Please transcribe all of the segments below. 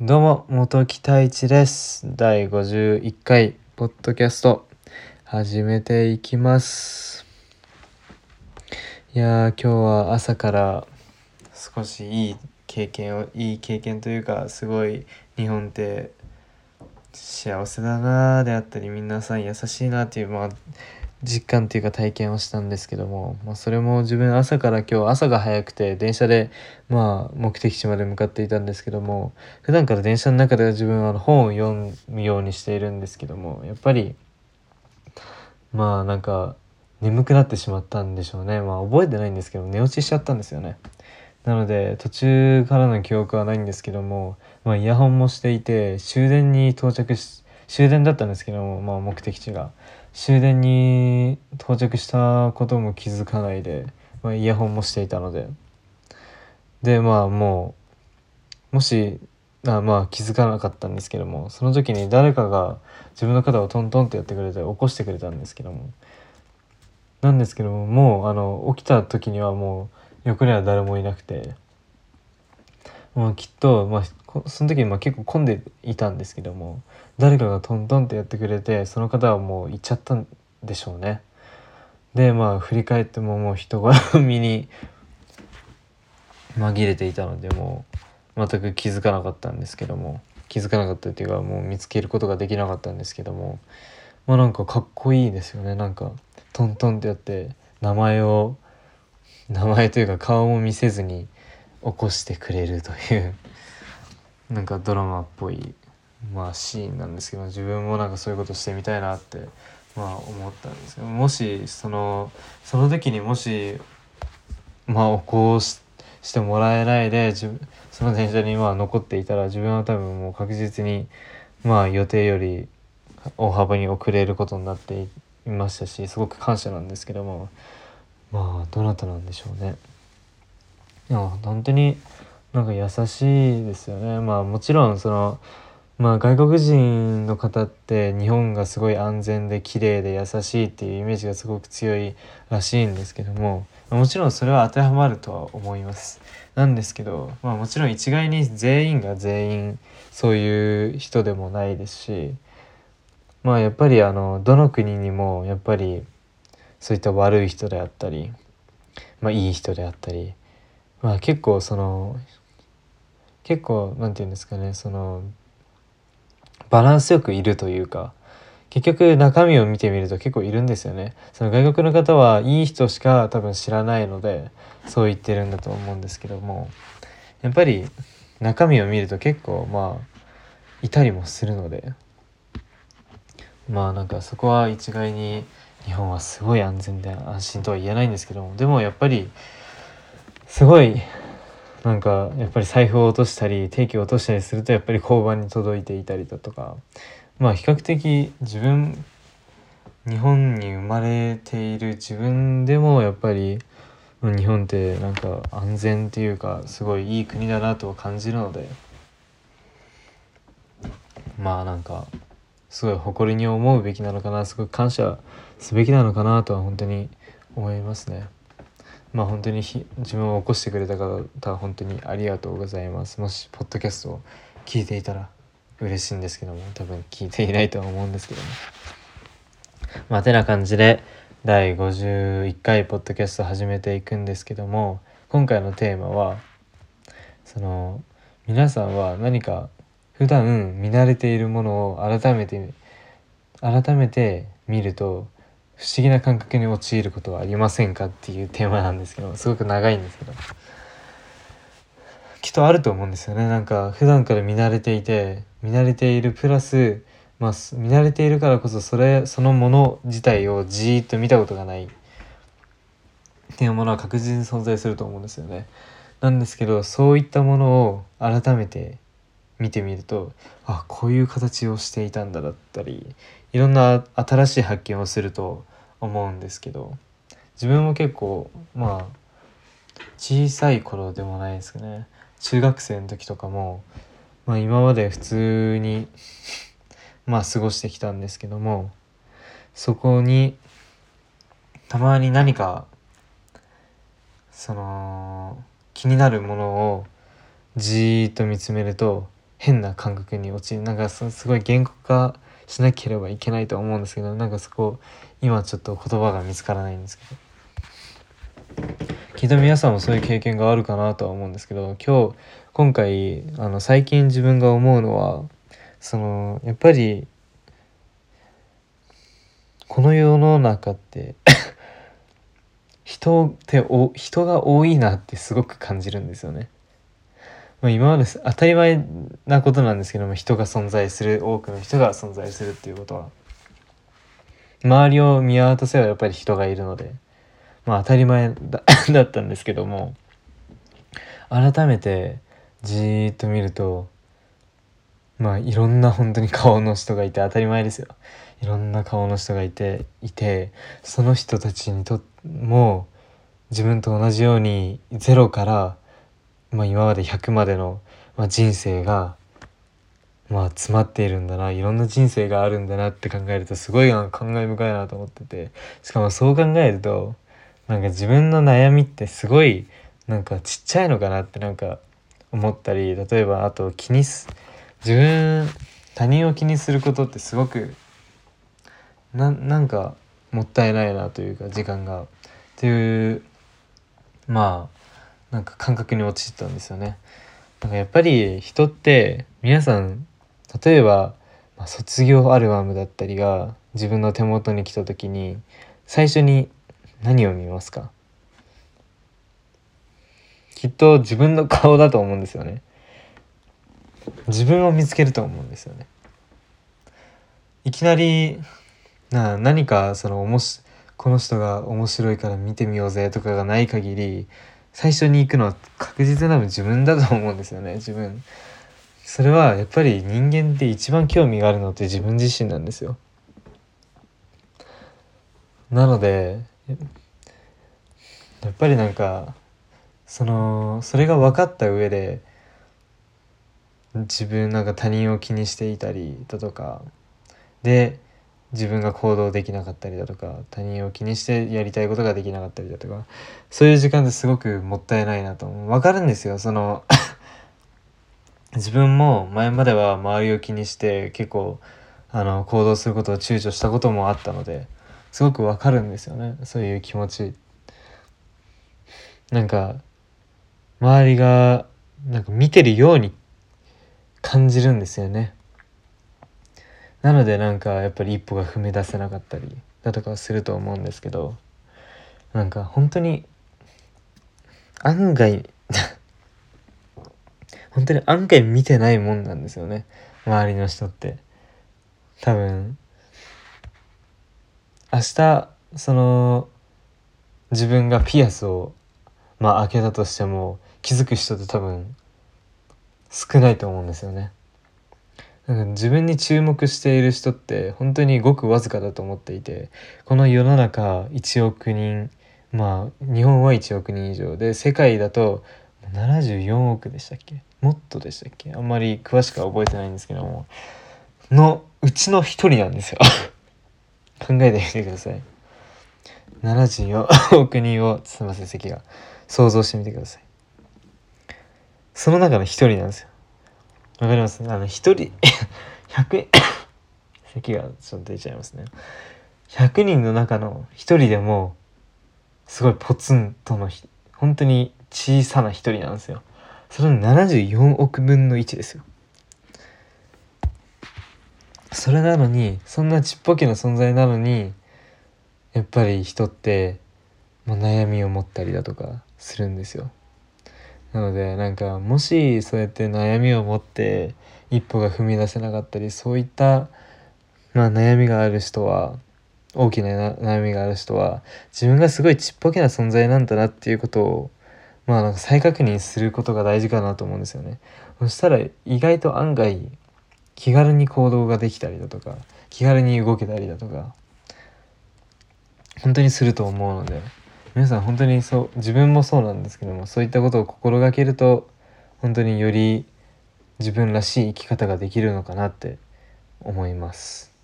どうも、元木太一です。第51回、ポッドキャスト、始めていきます。いやー、今日は朝から少しいい経験を、いい経験というか、すごい日本って幸せだなーであったり、皆さん優しいなっていう、まあ、実感っていうか体験をしたんですけども、まあ、それも自分朝から今日朝が早くて電車でまあ目的地まで向かっていたんですけども普段から電車の中では自分は本を読むようにしているんですけどもやっぱりまあなんか眠くなってしまったんでしょうね。まあ覚えてないんですけど寝落ちしちゃったんですよね。なので途中からの記憶はないんですけども、まあ、イヤホンもしていて終電に到着し終電だったんですけども、まあ、目的地が。終電に到着したことも気づかないで、まあ、イヤホンもしていたので。でまあもうもしあまあ気づかなかったんですけどもその時に誰かが自分の肩をトントンってやってくれて起こしてくれたんですけども。なんですけどももうあの起きた時にはもう横には誰もいなくて。まあきっと、まあ、その時にまあ結構混んでいたんですけども誰かがトントンってやってくれてその方はもう行っちゃったんでしょうね。でまあ振り返ってももう人が身に紛れていたのでもう全く気づかなかったんですけども気づかなかったっていうかもう見つけることができなかったんですけどもまあなんかかっこいいですよねなんかトントンってやって名前を名前というか顔も見せずに起こしてくれるという なんかドラマっぽいまあシーンなんですけど自分もなんかそういうことしてみたいなってまあ思ったんですけどもしそのその時にもしまあ起こししてもらえないで自分その電車にまあ残っていたら自分は多分もう確実にまあ予定より大幅に遅れることになっていましたしすごく感謝なんですけどもまあどなたなんでしょうね。いや本当になんか優しいですよね。まあもちろんそのまあ外国人の方って日本がすごい安全で綺麗で優しいっていうイメージがすごく強いらしいんですけどももちろんそれは当てはまるとは思います。なんですけど、まあ、もちろん一概に全員が全員そういう人でもないですしまあやっぱりあのどの国にもやっぱりそういった悪い人であったり、まあ、いい人であったり、まあ、結構その結構なんて言うんですかねそのバランスよくいるというか結局中身を見てみると結構いるんですよね。その外国の方はいい人しか多分知らないのでそう言ってるんだと思うんですけどもやっぱり中身を見ると結構まあいたりもするのでまあなんかそこは一概に日本はすごい安全で安心とは言えないんですけどもでもやっぱりすごいなんかやっぱり財布を落としたり定期を落としたりするとやっぱり交番に届いていたりだとかまあ比較的自分日本に生まれている自分でもやっぱり日本ってなんか安全っていうかすごいいい国だなと感じるのでまあなんかすごい誇りに思うべきなのかなすごい感謝すべきなのかなとは本当に思いますね。まあ本当に自分を起こしてくれた方本当にありがとうございます。もしポッドキャストを聞いていたら嬉しいんですけども多分聞いていないとは思うんですけども。まあてな感じで第51回ポッドキャスト始めていくんですけども今回のテーマはその皆さんは何か普段見慣れているものを改めて改めて見ると不思議な感覚に陥ることはありませんかっていうテーマなんですけどすごく長いんですけど。きっとあると思うんですよね。なんか普段から見慣れていて見慣れているプラスまあ見慣れているからこそそれそのもの自体をじーっと見たことがない。っていうものは確実に存在すると思うんですよね。なんですけどそういったものを改めて見てみるとあこういう形をしていたんだだったりいろんな新しい発見をすると思うんですけど自分も結構まあ小さい頃でもないですかね。中学生の時とかも、まあ、今まで普通に まあ過ごしてきたんですけどもそこにたまに何かその気になるものをじーっと見つめると変な感覚に陥る。なんかすごい言語化しなければいけないと思うんですけどなんかそこ今ちょっと言葉が見つからないんですけどきっと皆さんもそういう経験があるかなとは思うんですけど今日今回あの最近自分が思うのはそのやっぱりこの世の中って 人ってお人が多いなってすごく感じるんですよね。まあ、今まで当たり前なことなんですけども人が存在する多くの人が存在するっていうことは。周りを見渡せばやっぱり人がいるのでまあ当たり前だだったんですけども改めてじーっと見るとまあいろんな本当に顔の人がいて当たり前ですよ。いろんな顔の人がいていてその人たちにとも自分と同じようにゼロからまあ、今まで100までの、まあ、人生が、まあ、詰まっているんだないろんな人生があるんだなって考えるとすごい感慨深いなと思ってて。しかもそう考えるとなんか自分の悩みってすごいなんかちっちゃいのかなってなんか思ったり例えばあと気にす自分他人を気にすることってすごくななんかもったいないなというか時間が。っていうまあなんか感覚に陥ったんですよね。なんかやっぱり人って皆さん例えば、まあ、卒業アルバムだったりが自分の手元に来た時に最初に何を見ますか？きっと自分の顔だと思うんですよね。自分を見つけると思うんですよね。いきなりな何かそのおもしこの人が面白いから見てみようぜとかがない限り最初に行くのは確実な自分だと思うんですよね自分。それはやっぱり人間って一番興味があるのって自分自身なんですよ。なのでやっぱりなんかそのそれが分かった上で自分なんか他人を気にしていたりだとか。で自分が行動できなかったりだとか他人を気にしてやりたいことができなかったりだとかそういう時間ってすごくもったいないなと分かるんですよ。その 自分も前までは周りを気にして結構あの行動することを躊躇したこともあったのですごくわかるんですよね。そういう気持ち。なんか周りがなんか見てるように感じるんですよね。なのでなんかやっぱり一歩が踏み出せなかったりだとかすると思うんですけどなんか本当に案外 本当に案外見てないもんなんですよね。周りの人って。多分明日その自分がピアスをまあ開けたとしても気づく人って多分少ないと思うんですよね。自分に注目している人って本当にごくわずかだと思っていてこの世の中1億人まあ日本は1億人以上で世界だと74億でしたっけ？もっとでしたっけ？あんまり詳しくは覚えてないんですけども。のうちの一人なんですよ。考えてみてください。74億人をすみません席が想像してみてください。その中の一人なんですよ。わかります。あの一人 100円 席がちょっと出ちゃいますね。100人の中の一人でもすごいポツンとの本当に小さな一人なんですよ。それの74億分の1ですよ。それなのにそんなちっぽけな存在なのにやっぱり人ってもう悩みを持ったりだとかするんですよ。なのでなんかもしそうやって悩みを持って一歩が踏み出せなかったりそういった、まあ、悩みがある人は大きな悩みがある人は自分がすごいちっぽけな存在なんだなっていうことをまあなんか再確認することが大事かなと思うんですよね。そしたら意外と案外気軽に行動ができたりだとか気軽に動けたりだとか本当にすると思うので皆さん本当にそう自分もそうなんですけどもそういったことを心がけると本当により自分らしい生き方ができるのかなって思います。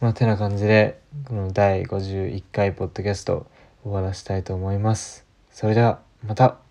まあ、てな感じでこの第51回ポッドキャスト終わらせたいと思います。それではまた。